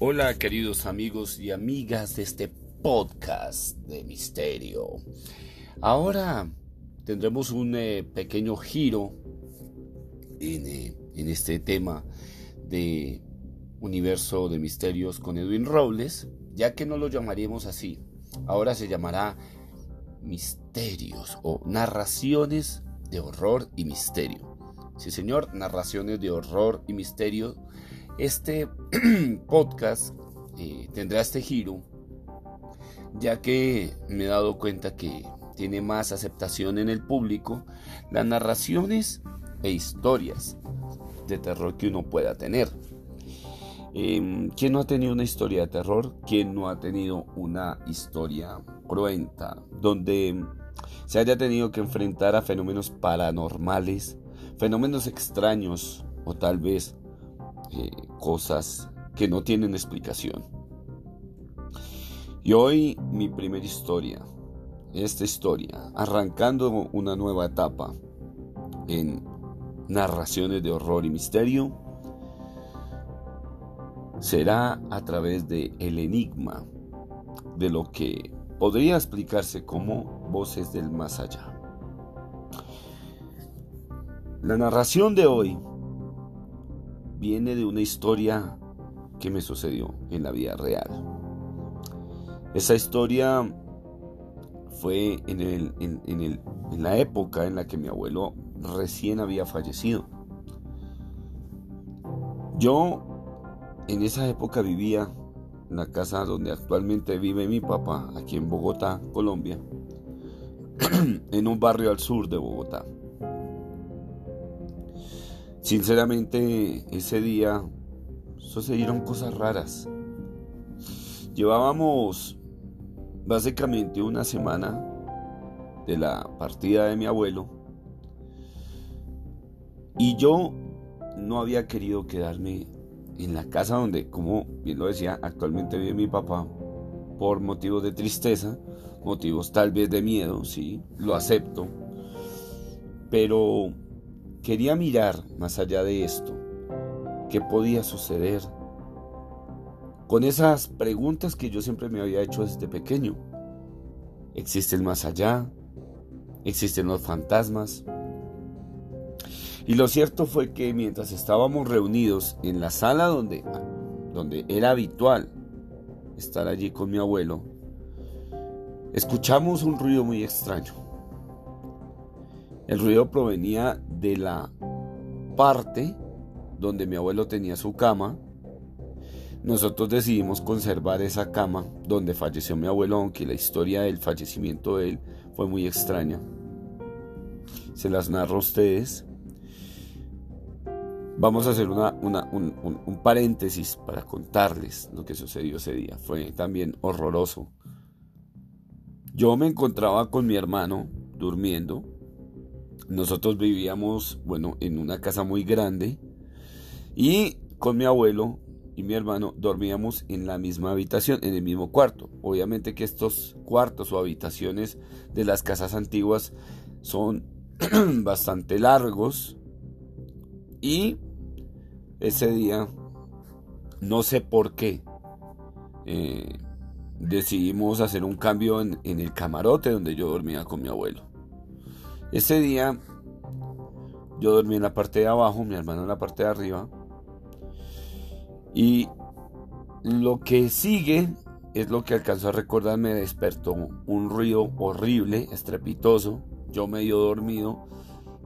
Hola queridos amigos y amigas de este podcast de misterio. Ahora tendremos un eh, pequeño giro en, eh, en, este tema de universo de misterios con Edwin Robles, ya que no lo llamaríamos así. Ahora se llamará misterios o narraciones de horror y misterio. Sí señor, narraciones de horror y misterio este podcast eh, tendrá este giro, ya que me he dado cuenta que tiene más aceptación en el público las narraciones e historias de terror que uno pueda tener. Eh, ¿Quién no ha tenido una historia de terror? ¿Quién no ha tenido una historia cruenta donde se haya tenido que enfrentar a fenómenos paranormales, fenómenos extraños o tal vez eh, cosas que no tienen explicación. Y hoy mi primera historia, esta historia, arrancando una nueva etapa en narraciones de horror y misterio, será a través de el enigma de lo que podría explicarse como voces del más allá. La narración de hoy viene de una historia que me sucedió en la vida real. Esa historia fue en, la época en la que mi abuelo recién había fallecido. Yo en esa época vivía en la casa donde actualmente vive mi papá, aquí en Bogotá, Colombia, en un barrio al sur de Bogotá. Sinceramente, ese día sucedieron cosas raras. Llevábamos básicamente una semana de la partida de mi abuelo y yo no había querido quedarme en la casa donde, como bien lo decía, actualmente vive mi papá por motivos de tristeza, motivos tal vez de miedo, sí, lo acepto, pero Quería mirar más allá de esto, qué podía suceder con esas preguntas que yo siempre me había hecho desde pequeño. ¿Existe el más allá? ¿Existen los fantasmas? Y lo cierto fue que mientras estábamos reunidos en la sala donde, donde era habitual estar allí con mi abuelo, escuchamos un ruido muy extraño. El ruido provenía de la parte donde mi abuelo tenía su cama. Nosotros decidimos conservar esa cama donde falleció mi abuelo, aunque la historia del fallecimiento de él fue muy extraña. Se las narro a ustedes. Vamos a hacer una, un, un paréntesis para contarles lo que sucedió ese día. Fue también horroroso. Yo me encontraba con mi hermano durmiendo nosotros vivíamos, bueno, en una casa muy grande y con mi abuelo y mi hermano dormíamos en la misma habitación, en el mismo cuarto. Obviamente que estos cuartos o habitaciones de las casas antiguas son bastante largos y ese día, no sé por qué, eh, decidimos hacer un cambio en el camarote donde yo dormía con mi abuelo. Ese día yo dormí en la parte de abajo, mi hermano en la parte de arriba. Y lo que sigue es lo que alcanzó a recordar, me despertó un ruido horrible, estrepitoso. Yo medio dormido,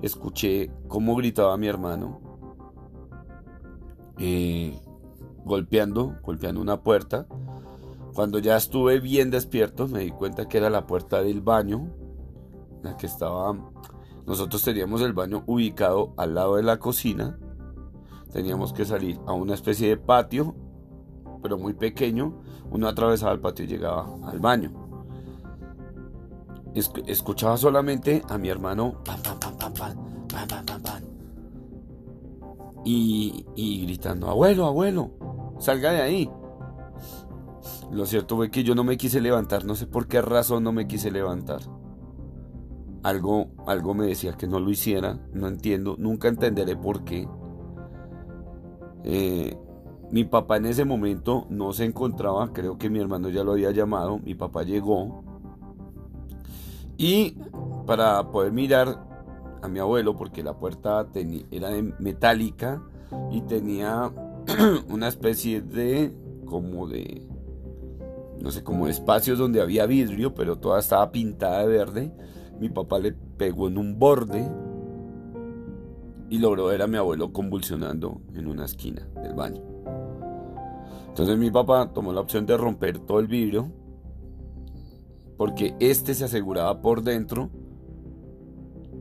escuché cómo gritaba mi hermano, eh, golpeando, golpeando una puerta. Cuando ya estuve bien despierto, me di cuenta que era la puerta del baño la que estaba... Nosotros teníamos el baño ubicado al lado de la cocina. Teníamos que salir a una especie de patio, pero muy pequeño. Uno atravesaba el patio y llegaba al baño. Escuchaba solamente a mi hermano y, y gritando, abuelo, abuelo, salga de ahí. Lo cierto fue que yo no me quise levantar, no sé por qué razón no me quise levantar. Algo, algo me decía que no lo hiciera, no entiendo, nunca entenderé por qué. Eh, mi papá en ese momento no se encontraba, creo que mi hermano ya lo había llamado, mi papá llegó y para poder mirar a mi abuelo, porque la puerta era metálica y tenía una especie de, como de, no sé, como espacios donde había vidrio, pero toda estaba pintada de verde. Mi papá le pegó en un borde y logró ver a mi abuelo convulsionando en una esquina del baño. Entonces mi papá tomó la opción de romper todo el vidrio porque este se aseguraba por dentro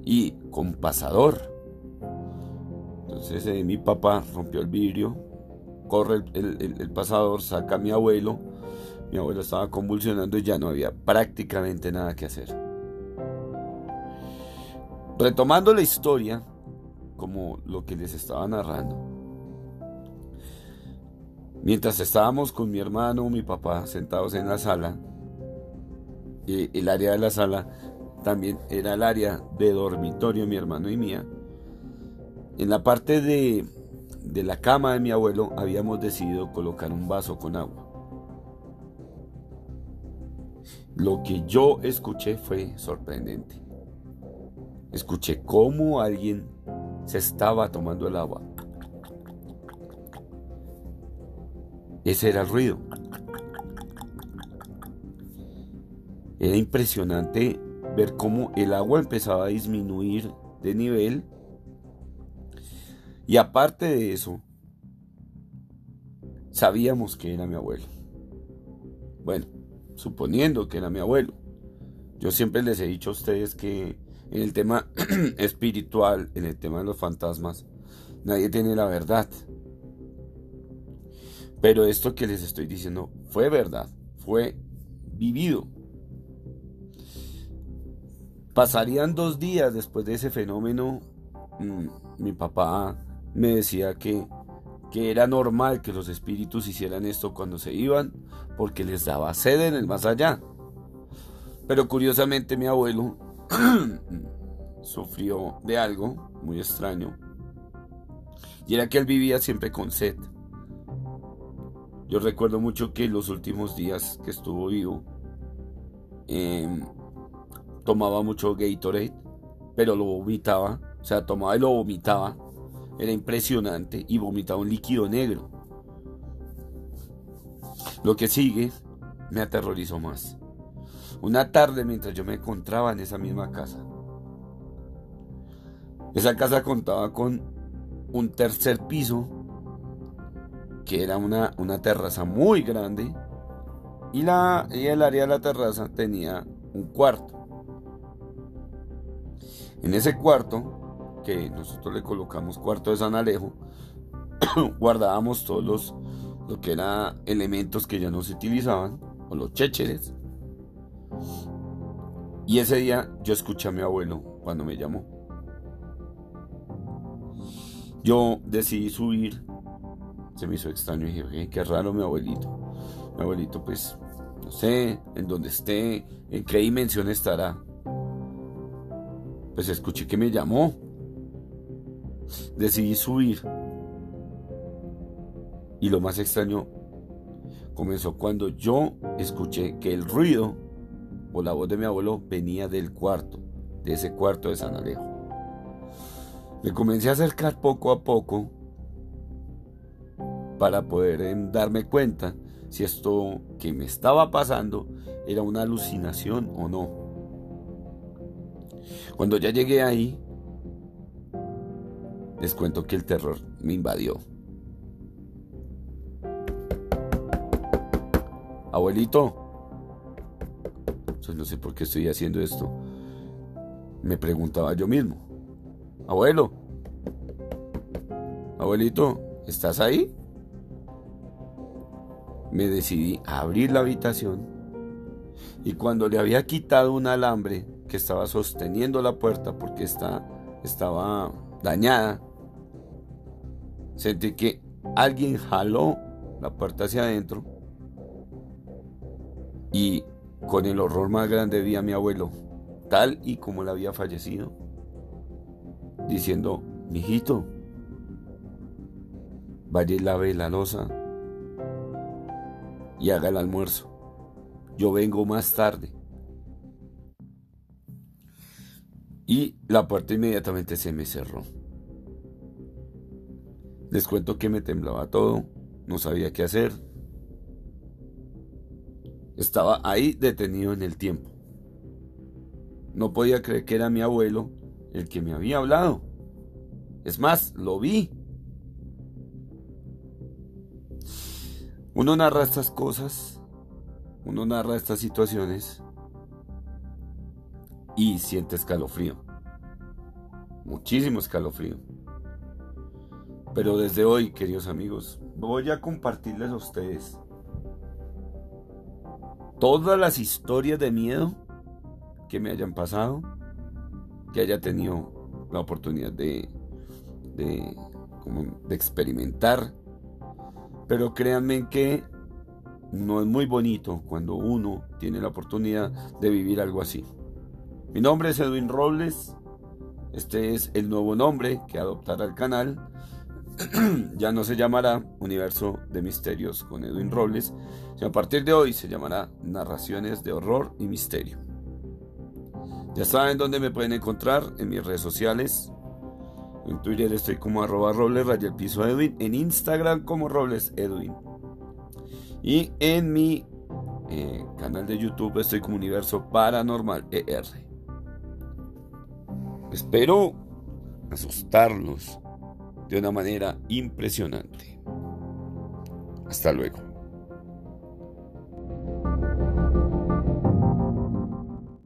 y con pasador. Entonces eh, mi papá rompió el vidrio, corre el, pasador, saca a mi abuelo. Mi abuelo estaba convulsionando y ya no había prácticamente nada que hacer. Retomando la historia, como lo que les estaba narrando. Mientras estábamos con mi hermano, mi papá, sentados en la sala, el área de la sala también era el área de dormitorio mi hermano y mía. En la parte de, de la cama de mi abuelo habíamos decidido colocar un vaso con agua. Lo que yo escuché fue sorprendente. Escuché cómo alguien se estaba tomando el agua. Ese era el ruido. Era impresionante ver cómo el agua empezaba a disminuir de nivel. Y aparte de eso, sabíamos que era mi abuelo. Bueno, suponiendo que era mi abuelo. Yo siempre les he dicho a ustedes que en el tema espiritual, en el tema de los fantasmas, nadie tiene la verdad. Pero esto que les estoy diciendo fue verdad, fue vivido. Pasarían dos días después de ese fenómeno. Mm, mi papá me decía que, que era normal que los espíritus hicieran esto cuando se iban, porque les daba sed en el más allá. Pero curiosamente mi abuelo sufrió de algo muy extraño. Y era que él vivía siempre con sed. Yo recuerdo mucho que los últimos días que estuvo vivo, eh, tomaba mucho Gatorade, pero lo vomitaba, o sea, tomaba y lo vomitaba. Era impresionante y vomitaba un líquido negro. Lo que sigue me aterrorizó más. Una tarde mientras yo me encontraba en esa misma casa. Esa casa contaba con un tercer piso, que era una, una terraza muy grande, y, la, y el área de la terraza tenía un cuarto. En ese cuarto, que nosotros le colocamos cuarto de San Alejo, guardábamos todos los lo que eran elementos que ya no se utilizaban, o los chécheres. Y ese día yo escuché a mi abuelo cuando me llamó. Yo decidí subir, se me hizo extraño y dije, qué raro mi abuelito. Mi abuelito pues, no sé, en dónde esté, en qué dimensión estará pues escuché que me llamó. Decidí subir. Y lo más extraño comenzó cuando yo escuché que el ruido la voz de mi abuelo venía del cuarto, de ese cuarto de San Alejo. Me comencé a acercar poco a poco para poder em, darme cuenta si esto que me estaba pasando era una alucinación o no. Cuando ya llegué ahí, les cuento que el terror me invadió. Abuelito, no sé por qué estoy haciendo esto. Me preguntaba yo mismo. Abuelo, abuelito, ¿estás ahí? Me decidí a abrir la habitación y cuando le había quitado un alambre que estaba sosteniendo la puerta porque estaba dañada, sentí que alguien jaló la puerta hacia adentro y con el horror más grande vi a mi abuelo, tal y como él había fallecido, diciendo, mijito, vaya y lave la losa y haga el almuerzo. Yo vengo más tarde. Y la puerta inmediatamente se me cerró. Les cuento que me temblaba todo, no sabía qué hacer. Estaba ahí detenido en el tiempo. No podía creer que era mi abuelo el que me había hablado. Es más, lo vi. Uno narra estas cosas, uno narra estas situaciones y siente escalofrío. Muchísimo escalofrío. Pero desde hoy, queridos amigos, voy a compartirles a ustedes todas las historias de miedo que me hayan pasado, que haya tenido la oportunidad de, de, experimentar. Pero créanme que no es muy bonito cuando uno tiene la oportunidad de vivir algo así. Mi nombre es Edwin Robles. Este es el nuevo nombre que adoptará el canal. ya no se llamará Universo de Misterios con Edwin Robles, sino a partir de hoy se llamará Narraciones de Horror y Misterio. Ya saben dónde me pueden encontrar en mis redes sociales. En Twitter estoy como arroba robles. En Instagram como robles Edwin. Y en mi eh, canal de YouTube estoy como Universo Paranormal ER. Espero asustarlos de una manera impresionante. Hasta luego.